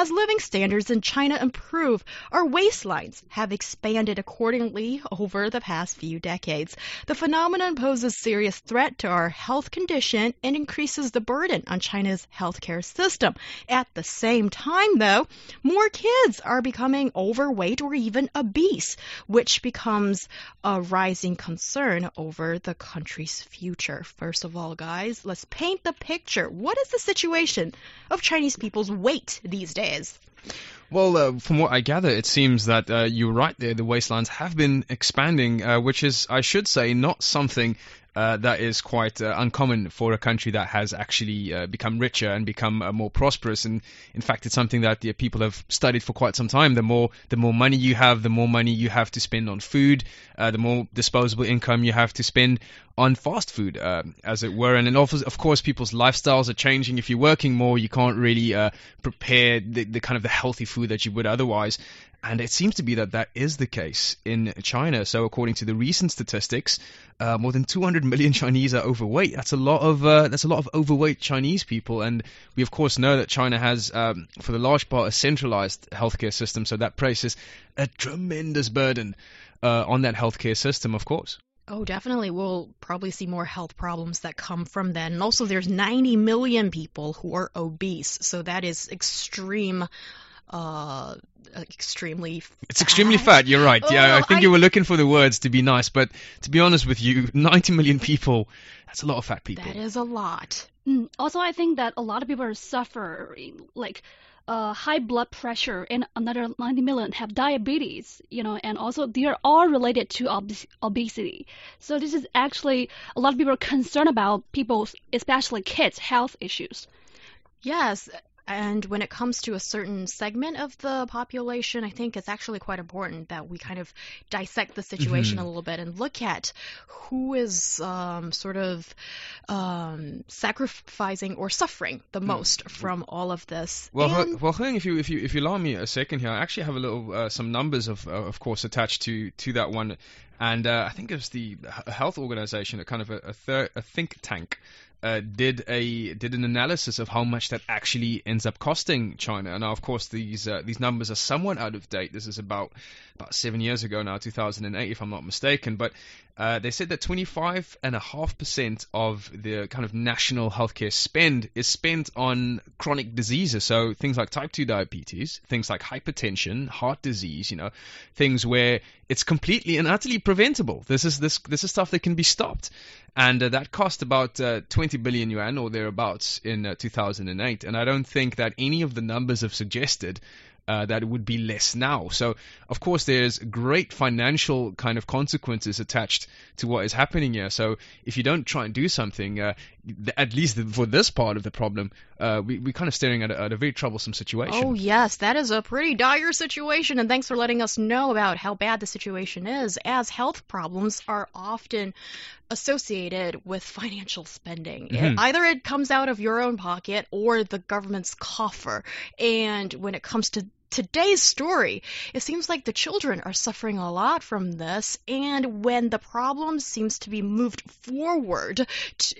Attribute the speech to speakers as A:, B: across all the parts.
A: As living standards in China improve, our waistlines have expanded accordingly over the past few decades. The phenomenon poses serious threat to our health condition and increases the burden on China's healthcare system. At the same time, though, more kids are becoming overweight or even obese, which becomes a rising concern over the country's future. First of all, guys, let's paint the picture. What is the situation of Chinese people's weight these days?
B: Well, uh, from what I gather, it seems that uh, you're right there. The wastelands have been expanding, uh, which is, I should say, not something uh, that is quite uh, uncommon for a country that has actually uh, become richer and become more prosperous. And in fact, it's something that the people have studied for quite some time. The more the more money you have, the more money you have to spend on food, the more disposable income you have to spend on fast food, uh, as it were. And of course, people's lifestyles are changing. If you're working more, you can't really uh, prepare the, the kind of the healthy food that you would otherwise. And it seems to be that that is the case in China. So, according to the recent statistics, uh, more than 200 million Chinese are overweight. That's a lot of uh, that's a lot of overweight Chinese people. And we of course know that China has, um, for the large part, a centralized healthcare system. So that places a tremendous burden uh, on that healthcare system, of course.
A: Oh, definitely. We'll probably see more health problems that come from that. And also, there's 90 million people who are obese. So that is extreme. Uh, extremely.
B: It's extremely fat. You're right. yeah,
A: Oh,
B: I think
A: I-
B: you were looking for the words to be nice, but to be honest with you, 90 million people. That's a lot of fat people.
A: That is a lot.
C: Mm, Also, I think that a lot of people are suffering like uh, high blood pressure, and another 90 million have diabetes. You know, and also they are all related to obes- obesity. So this is actually a lot of people are concerned about people's, especially kids' health issues.
A: Yes. And when it comes to a certain segment of the population, I think it's actually quite important that we kind of dissect the situation
B: Mhm.
A: a little bit and look at who is um, sort of um, sacrificing or suffering the most from all of this.
B: Well,
A: And-
B: well, Heng, if you if you if you allow me a second here, I actually have a little uh, some numbers of uh, of course attached to to that one, and uh, I think it was the health organization, a kind of a a, thir- a think tank. Uh, did a did an analysis of how much that actually ends up costing China. Now, of course, these uh, these numbers are somewhat out of date. This is about about seven years ago now, 2008, if I'm not mistaken. But uh, they said that 25 and a half percent of the kind of national healthcare spend is spent on chronic diseases. So things like type 2 diabetes, things like hypertension, heart disease, you know, things where it's completely and utterly preventable. This is this this is stuff that can be stopped, and uh, that cost about uh, 20 billion yuan or thereabouts in uh, 2008. And I don't think that any of the numbers have suggested uh, that it would be less now. So, of course, there's great financial kind of consequences attached to what is happening here. So, if you don't try and do something, uh, at least for this part of the problem, uh, we, we're kind of staring at a, at a very troublesome situation.
A: Oh, yes, that is a pretty dire situation, and thanks for letting us know about how bad the situation is, as health problems are often associated with financial spending. It-
B: Mhm.
A: either it comes out of your own pocket or the government's coffer. And when it comes to today's story, it seems like the children are suffering a lot from this, and when the problem seems to be moved forward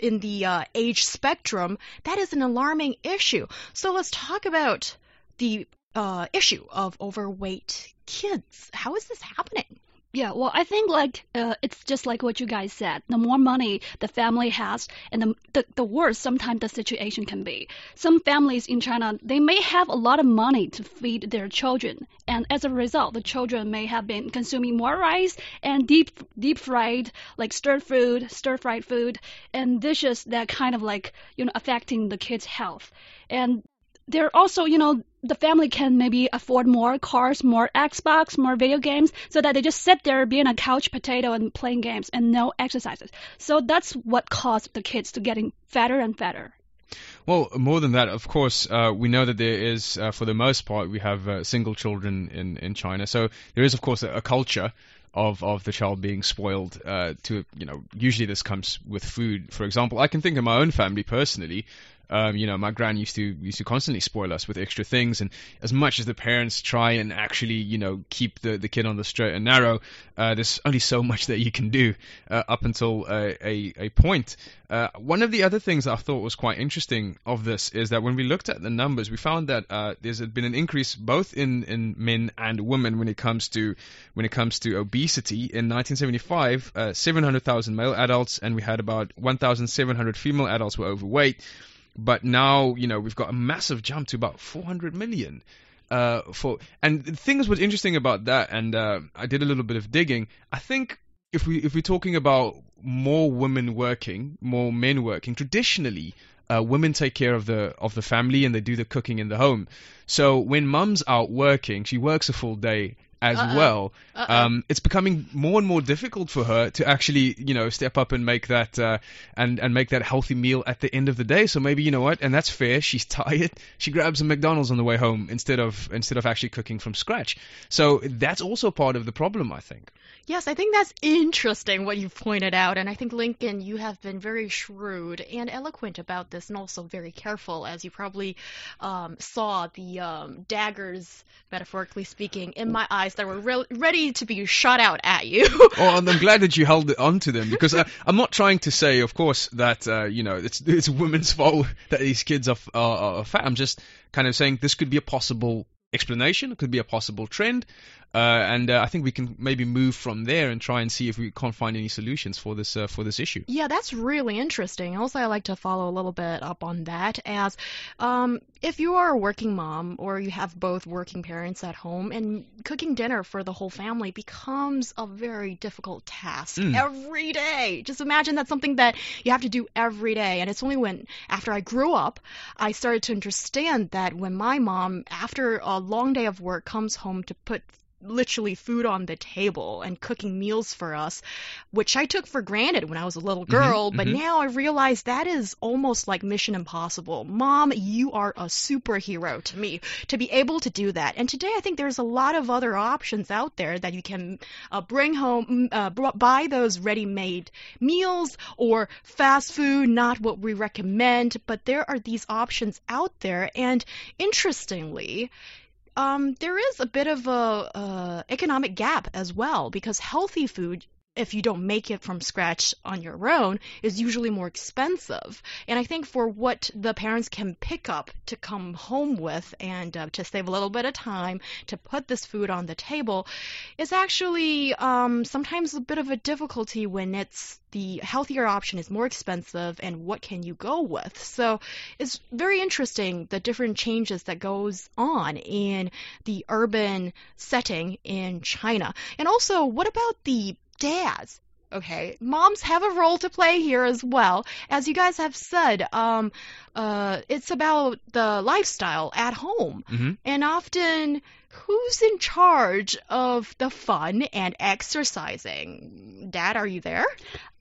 A: in the uh, age spectrum, that is an alarming issue. So let's talk about the uh, issue of overweight kids. How is this happening?
C: Yeah, well, I think like uh, it's just like what you guys said. The more money the family has, and the, the the worse sometimes the situation can be. Some families in China they may have a lot of money to feed their children, and as a result, the children may have been consuming more rice and deep deep fried like stir food, stir fried food, and dishes that kind of like you know affecting the kids' health. And there are also, you know, the family can maybe afford more cars, more Xbox, more video games, so that they just sit there being a couch potato and playing games and no exercises. So that's what caused the kids to getting fatter and fatter.
B: Well, more than that, of course, uh, we know that there is, uh, for the most part, we have uh, single children in, in China. So there is, of course, a, a culture of of the child being spoiled uh, to you know usually this comes with food for example i can think of my own family personally um, you know, my gran used to used to constantly spoil us with extra things, and as much as the parents try and actually, you know, keep the, the kid on the straight and narrow, uh, there's only so much that you can do uh, up until uh, a a point. Uh, one of the other things I thought was quite interesting of this is that when we looked at the numbers, we found that uh, there's been an increase both in, in men and women when it comes to when it comes to obesity. In 1975, uh, 700,000 male adults, and we had about 1,700 female adults were overweight. But now, you know, we've got a massive jump to about 400 million. Uh, for and things what's interesting about that, and uh, I did a little bit of digging. I think if we if we're talking about more women working, more men working, traditionally uh, women take care of the of the family and they do the cooking in the home. So when mum's out working, she works a full day as
A: Uh-oh.
B: well.
A: Uh-oh.
B: Um, it's becoming more and more difficult for her to actually, you know, step up and make that uh, and and make that healthy meal at the end of the day. So maybe you know what, and that's fair. She's tired. She grabs a McDonald's on the way home instead of instead of actually cooking from scratch. So that's also part of the problem, I think.
A: Yes, I think that's interesting what you've pointed out. And I think, Lincoln, you have been very shrewd and eloquent about this and also very careful, as you probably um, saw the um, daggers, metaphorically speaking, in my eyes that were re- ready to be shot out at you.
B: Oh, and I'm glad that you held it onto them because uh, I'm not trying to say, of course, that uh, you know it's it's women's fault that these kids are, are, are fat. I'm just kind of saying this could be a possible explanation. It could be a possible trend. Uh, and uh, I think we can maybe move from there and try and see if we can't find any solutions for this uh, for this issue.
A: Yeah, that's really interesting. Also, I like to follow a little bit up on that as um, if you are a working mom or you have both working parents at home and cooking dinner for the whole family becomes a very difficult task
B: Mm.
A: every day. Just imagine that's something that you have to do every day. And it's only when, after I grew up, I started to understand that when my mom, after a long day of work, comes home to put literally food on the table and cooking meals for us, which I took for granted when I was a little girl, but
B: mhm.
A: now I realize that is almost like Mission Impossible. Mom, you are a superhero to me to be able to do that. And today I think there's a lot of other options out there that you can uh, bring home, uh, buy those ready-made meals or fast food, not what we recommend, but there are these options out there. And interestingly, um, there is a bit of a uh, economic gap as well because healthy food if you don't make it from scratch on your own is usually more expensive. And i think for what the parents can pick up to come home with and uh, to save a little bit of time to put this food on the table is actually um, sometimes a bit of a difficulty when it's the healthier option is more expensive and what can you go with? So it's very interesting the different changes that goes on in the urban setting in china. And also what about the dads. Okay moms have a role to play here as well. As you guys have said um uh it's about the lifestyle at home.
B: Hmm
A: and often who's in charge of the fun and exercising dad are you there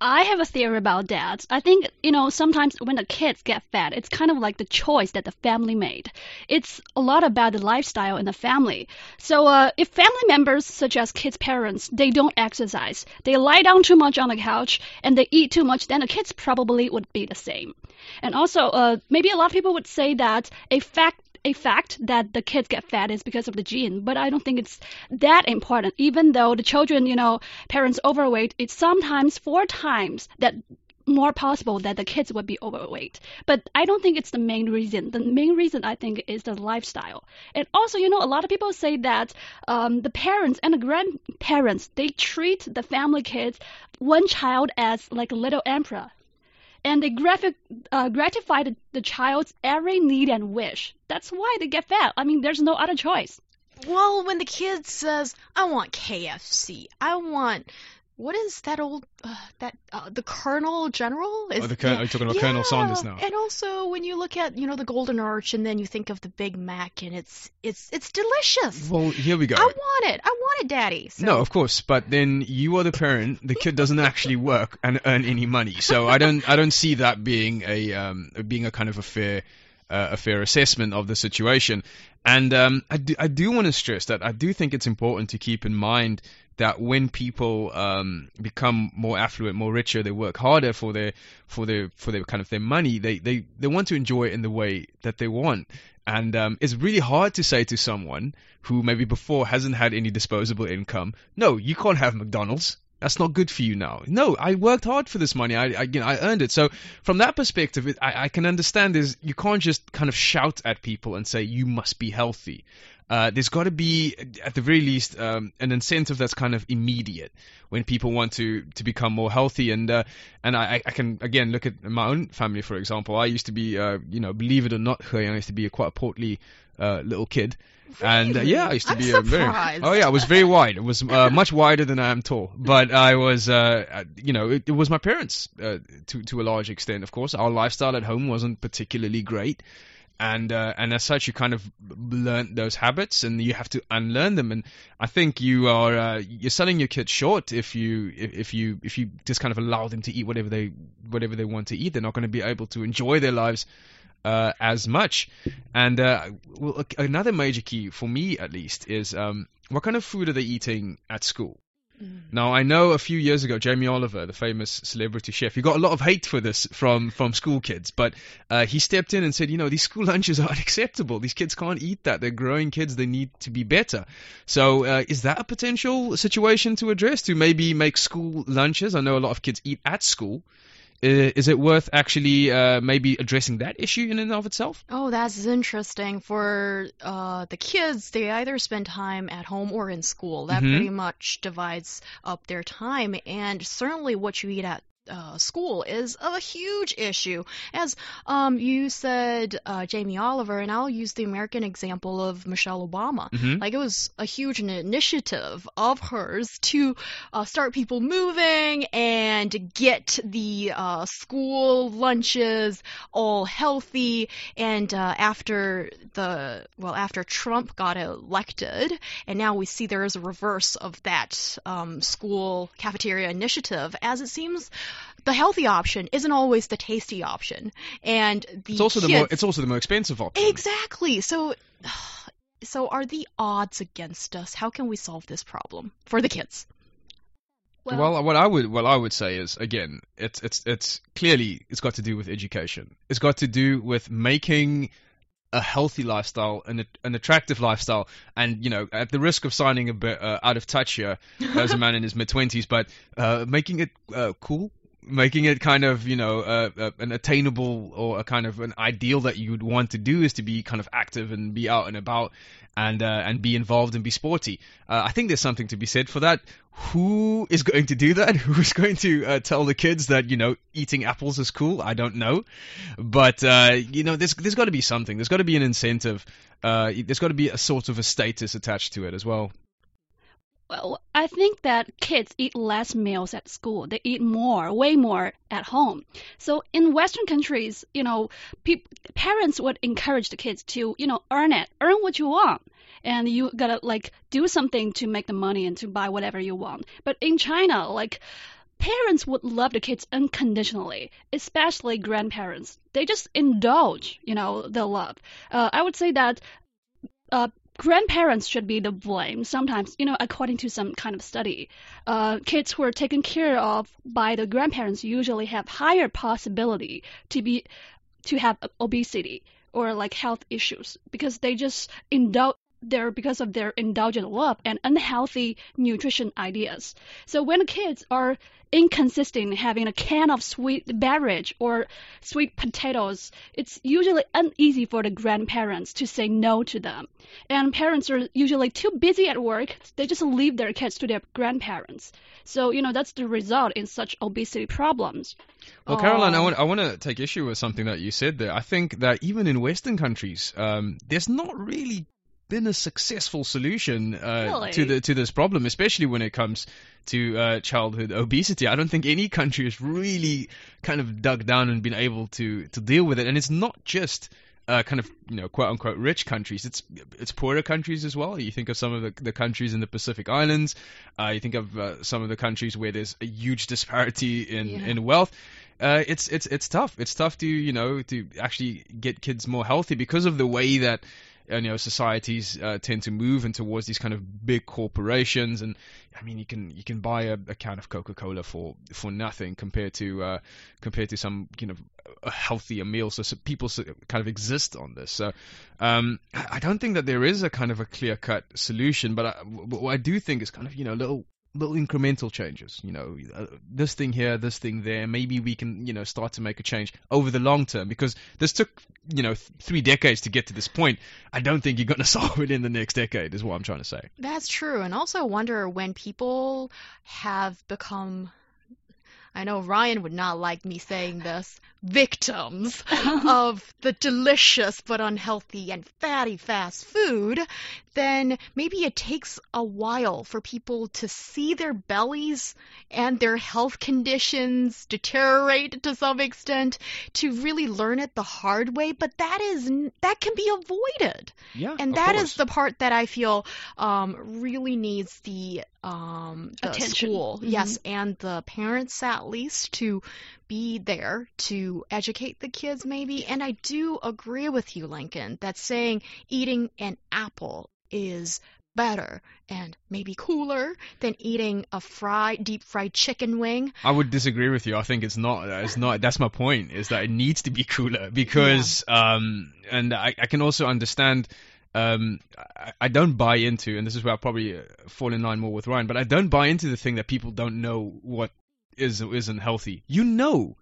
C: I have a theory about that. I think, you know, sometimes when the kids get fat, it's kind of like the choice that the family made. It's a lot about the lifestyle in the family. So, uh, if family members, such as kids' parents, they don't exercise, they lie down too much on the couch, and they eat too much, then the kids probably would be the same. And also, uh, maybe a lot of people would say that a fact a fact that the kids get fat is because of the gene, but I don't think it's that important. Even though the children, you know, parents overweight, it's sometimes four times that more possible that the kids would be overweight. But I don't think it's the main reason. The main reason I think is the lifestyle. And also, you know, a lot of people say that um, the parents and the grandparents they treat the family kids one child as like a little emperor and they uh, gratify the, the child's every need and wish. That's why they get fat. I mean, there's no other choice.
A: Well, when the kid says, "I want KFC," I want what is that old uh, that uh, the Colonel General? Is,
B: Oh, the Colonel-
A: yeah.
B: talking about Colonel
A: Yeah,
B: Sanders now.
A: And also, when you look at you know the Golden Arch, and then you think of the Big Mac, and it's it's it's delicious.
B: Well, here we go.
A: I want it. I want it, Daddy. So,
B: No, of course, but then you are the parent. The kid doesn't actually work and earn any money, so I don't, I don't see that being a, um, being a kind of a fair uh, a fair assessment of the situation. And um, I do, I do want to stress that I do think it's important to keep in mind that when people um, become more affluent, more richer, they work harder for their for their for their kind of their money. They they they want to enjoy it in the way that they want. And um, it's really hard to say to someone who maybe before hasn't had any disposable income, no, you can't have McDonald's. That's not good for you now. No, I worked hard for this money. I, I you know, I earned it. So from that perspective, it, I, I can understand is you can't just kind of shout at people and say you must be healthy. Uh, there's got to be, at the very least, um, an incentive that's kind of immediate when people want to, to become more healthy. And uh, and I, I can again look at my own family, for example. I used to be, uh, you know, believe it or not, I used to be a quite a portly uh, little kid. And uh, yeah, I used to
A: I'm
B: be a very.
A: surprised.
B: Oh yeah, I was very wide. It was uh, much wider than I am tall. But I was, you know, it, it was my parents uh, to to a large extent. Of course, our lifestyle at home wasn't particularly great, and uh, and as such, you kind of learn those habits, and you have to unlearn them. And I think you are uh, you're selling your kids short if you if, if you if you just kind of allow them to eat whatever they whatever they want to eat. They're not going to be able to enjoy their lives uh, as much. And uh, well, another major key for me, at least, is um, what kind of food are they eating at school? Now I know a few years ago, Jamie Oliver, the famous celebrity chef, he got a lot of hate for this from from school kids, but uh, he stepped in and said, you know, these school lunches are unacceptable. These kids can't eat that. They're growing kids. They need to be better. So uh, is that a potential situation to address? To maybe make school lunches? I know a lot of kids eat at school. Is it worth actually uh, maybe addressing that issue in and of itself?
A: Oh, that's interesting. For uh, the kids, they either spend time at home or in school. That
B: Mhm.
A: pretty much divides up their time. And certainly, what you eat at uh, school is a huge issue. As um, you said, uh, Jamie Oliver, and I'll use the American example of Michelle Obama.
B: Mhm.
A: Like it was a huge initiative of hers to uh, start people moving and get the uh, school lunches all healthy. And uh, after the well, after Trump got elected, and now we see there is a reverse of that um, school cafeteria initiative, as it seems the healthy option isn't always the tasty option, and the
B: It's also the
A: kids,
B: more it's also the more expensive option.
A: Exactly. So, so are the odds against us? How can we solve this problem for the kids?
B: Well, what I would what I would say is again, it's it's it's clearly it's got to do with education. It's got to do with making a healthy lifestyle and an attractive lifestyle. And you know, at the risk of sounding a bit uh, out of touch here, as a man in his mid twenties, but uh, making it uh, cool. Making it kind of, you know, uh, uh, an attainable or a kind of an ideal that you would want to do is to be kind of active and be out and about and uh, and be involved and be sporty. Uh, I think there's something to be said for that. Who is going to do that? Who's going to uh, tell the kids that you know eating apples is cool? I don't know, but uh, you know there's there's got to be something. There's got to be an incentive. There's got to be a sort of a status attached to it as well.
C: Well, I think that kids eat less meals at school. They eat more, way more at home. So in Western countries, you know, parents would encourage the kids to, you know, earn it, earn what you want. And you gotta like do something to make the money and to buy whatever you want. But in China, like parents would love the kids unconditionally, especially grandparents. They just indulge, you know, the love. Uh, I would say that uh, grandparents should be the blame sometimes you know according to some kind of study. Uh, kids who are taken care of by the grandparents usually have higher possibility to be to have obesity or like health issues because they just indulge there because of their indulgent love and unhealthy nutrition ideas so when kids are inconsistent having a can of sweet beverage or sweet potatoes, it's usually uneasy for the grandparents to say no to them. And parents are usually too busy at work, they just leave their kids to their grandparents. So, you know, that's the result in such obesity problems.
B: Well, Caroline, I want I want to take issue with something that you said there. I think that even in Western countries, um, there's not really been a successful solution uh,
C: Really?
B: to the to this problem, especially when it comes to uh, childhood obesity. I don't think any country has really kind of dug down and been able to to deal with it. And it's not just uh, kind of you know quote unquote rich countries. It's it's poorer countries as well. You think of some of the, the countries in the Pacific Islands. Uh, you think of uh, some of the countries where there's a huge disparity in
A: Yeah.
B: in wealth. uh, it's it's it's tough. It's tough to you know to actually get kids more healthy because of the way that you know societies uh, tend to move and towards these kind of big corporations. And I mean you can you can buy a, a can of Coca-Cola for for nothing compared to uh, compared to some you know a healthier meal. So, so people kind of exist on this. So um, I don't think that there is a kind of a clear cut solution but I, what I do think is kind of you know little little incremental changes. You know, uh, this thing here, this thing there. Maybe we can, you know, start to make a change over the long term because this took, you know, th- three decades to get to this point. I don't think you're going to solve it in the next decade. Is what I'm trying to say.
A: That's true, and also wonder when people have become I know Ryan would not like me saying this, victims of the delicious but unhealthy and fatty fast food, then maybe it takes a while for people to see their bellies and their health conditions deteriorate to some extent to really learn it the hard way. But that is that can be avoided.
B: Yeah,
A: and that
B: course.
A: is the part that I feel um, really needs the um, the
C: Attention.
A: school,
C: Mhm.
A: yes, and the parents at least to be there to educate the kids, maybe. And I do agree with you, Lincoln, that saying eating an apple is better and maybe cooler than eating a fried, deep fried chicken wing.
B: I would disagree with you. I think it's not. It's not. That's my point. Is that it needs to be cooler because, um, and I, I can also understand. Um, I, I don't buy into, and this is where I probably uh, fall in line more with Ryan. But I don't buy into the thing that people don't know what is or isn't healthy. You know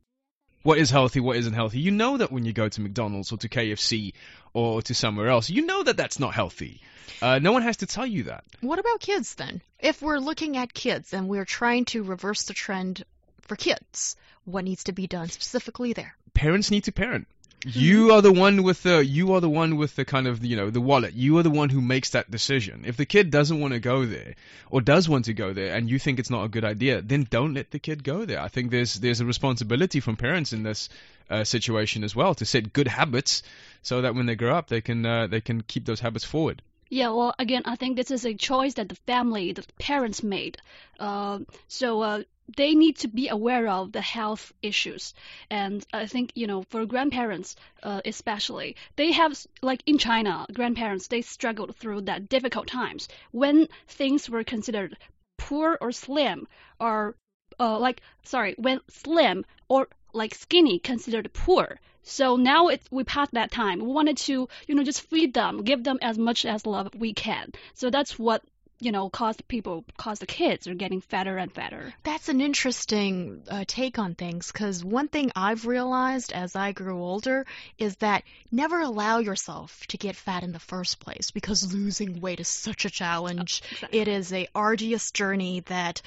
B: what is healthy, what isn't healthy. You know that when you go to McDonald's or to KFC or to somewhere else, you know that that's not healthy. Uh, no one has to tell you that.
A: What about kids then? If we're looking at kids and we're trying to reverse the trend for kids, what needs to be done specifically there?
B: parents need to parent. You are the one with the you are the one with the kind of you know the wallet. You are the one who makes that decision. If the kid doesn't want to go there or does want to go there and you think it's not a good idea, then don't let the kid go there. I think there's there's a responsibility from parents in this uh, situation as well to set good habits so that when they grow up they can uh, they can keep those habits forward.
C: Yeah, well, again, I think this is a choice that the family, the parents made. Uh, so uh, they need to be aware of the health issues. And I think, you know, for grandparents uh, especially, they have, like in China, grandparents, they struggled through that difficult times when things were considered poor or slim or uh, like, sorry, when slim or like skinny considered poor. So now it's we passed that time. We wanted to, you know, just feed them, give them as much as love we can. So that's what you know caused people, caused the kids are getting fatter and fatter.
A: That's an interesting uh, take on things because one thing I've realized as I grew older is that never allow yourself to get fat in the first place because losing weight is such a challenge.
C: Exactly.
A: It is a arduous journey that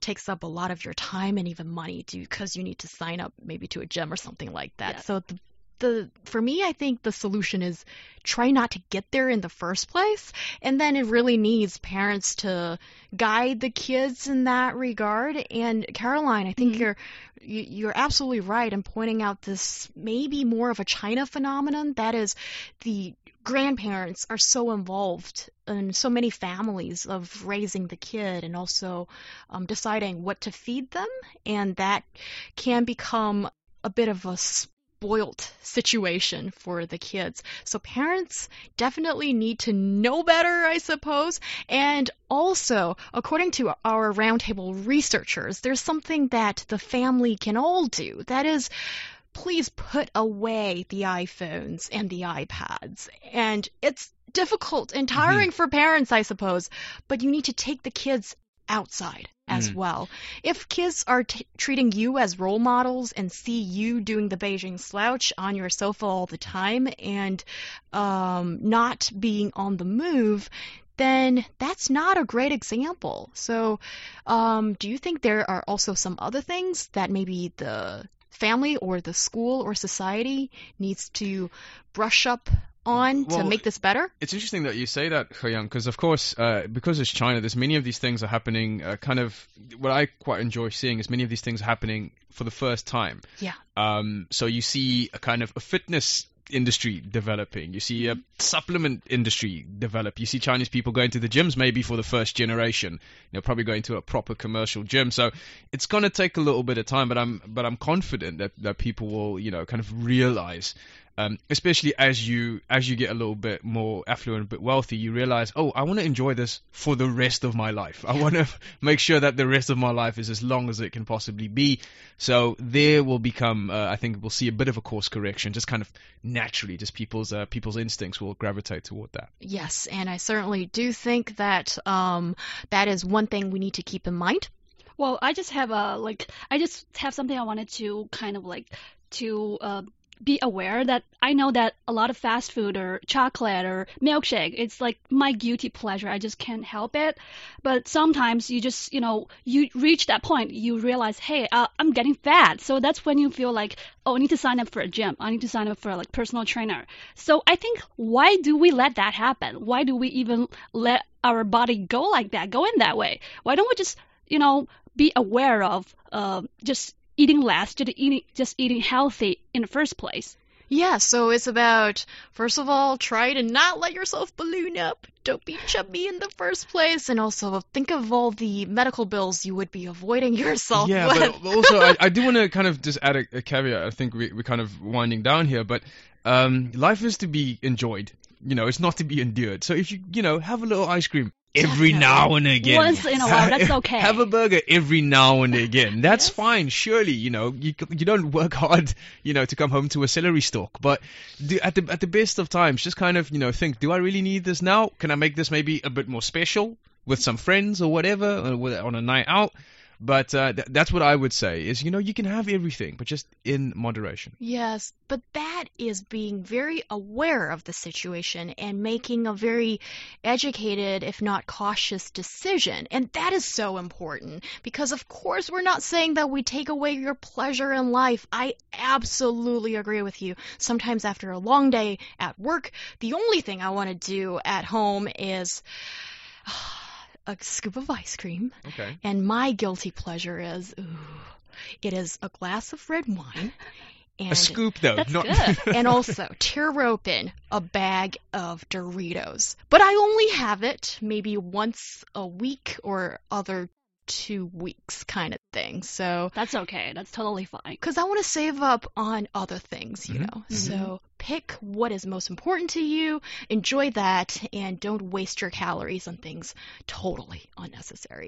A: takes up a lot of your time and even money because you need to sign up maybe to a gym or something like that.
C: Yes.
A: So the the for me I think the solution is try not to get there in the first place. And then it really needs parents to guide the kids in that regard. And Caroline I think
C: Mhm.
A: you're you- you're absolutely right in pointing out this maybe more of a China phenomenon. That is the grandparents are so involved in so many families of raising the kid and also um, deciding what to feed them. And that can become a bit of a spoilt situation for the kids. So parents definitely need to know better, I suppose. And also, according to our roundtable researchers, there's something that the family can all do. That is, please put away the iPhones and the iPads. And it's difficult and mm-hmm. tiring for parents, I suppose, but you need to take the kids outside as
B: Mhm.
A: well. If kids are t- treating you as role models and see you doing the Beijing slouch on your sofa all the time and um, not being on the move, then that's not a great example. So, um, do you think there are also some other things that maybe the family or the school or society needs to brush up on to make this better?
B: It's interesting that you say that, Young, because of course, uh, because it's China, there's many of these things are happening. Uh, kind of what I quite enjoy seeing is many of these things are happening for the first time.
A: Yeah.
B: Um, so you see a kind of a fitness industry developing. You see a supplement industry develop. You see Chinese people going to the gyms maybe for the first generation. You know, probably going to a proper commercial gym. So it's going to take a little bit of time, but I'm but I'm confident that that people will you know kind of realize um, especially as you as you get a little bit more affluent, a bit wealthy, you realize, oh, I want to enjoy this for the rest of my life. I want to make sure that the rest of my life is as long as it can possibly be. So there will become, uh, I think, we'll see a bit of a course correction, just kind of naturally, just people's uh, people's instincts will gravitate toward that.
A: Yes, and I certainly do think that um, that is one thing we need to keep in mind.
C: Well, I just have a like I just have something I wanted to kind of like to uh, be aware that I know that a lot of fast food or chocolate or milkshake, it's like my guilty pleasure. I just can't help it. But sometimes you just, you know, you reach that point, you realize, hey, uh, I'm getting fat. So that's when you feel like, oh, I need to sign up for a gym. I need to sign up for like personal trainer. So I think why do we let that happen? Why do we even let our body go like that, go in that way? Why don't we just, you know, be aware of uh, just eating less, just eating, just eating healthy in the first place.
A: Yeah, so it's about, first of all, try to not let yourself balloon up. Don't be chubby in the first place. And also think of all the medical bills you would be avoiding yourself
B: yeah,
A: with.
B: but also, I, I do want to kind of just add a, a caveat. I think we, we're kind of winding down here, but um, life is to be enjoyed. You know, it's not to be endured. So if you, you know, have a little ice cream, every now and again.
C: Once in a while, that's okay.
B: Have a burger every now and again. That's yes. fine. Surely, you know, you you don't work hard, you know, to come home to a celery stalk. But do, at the at the best of times, just kind of, you know, think: Do I really need this now? Can I make this maybe a bit more special with some friends or whatever uh, or on a night out? But uh, th- that's what I would say is, you know, you can have everything, but just in moderation.
A: Yes, but that is being very aware of the situation and making a very educated, if not cautious, decision. And that is so important because, of course, we're not saying that we take away your pleasure in life. I absolutely agree with you. Sometimes after a long day at work, the only thing I want to do at home is a scoop of ice cream.
B: Okay.
A: And my guilty pleasure is, ooh, it is a glass of red wine. And,
B: a scoop though,
C: that's
B: not
C: good.
A: and also tear open a bag of Doritos. But I only have it maybe once a week or other two weeks kind of thing. So
C: that's okay. That's totally fine.
A: Because I want to save up on other things, you
B: mm-hmm.
A: know.
B: Mm-hmm.
A: So pick what is most important to you, enjoy that, and don't waste your calories on things totally unnecessary.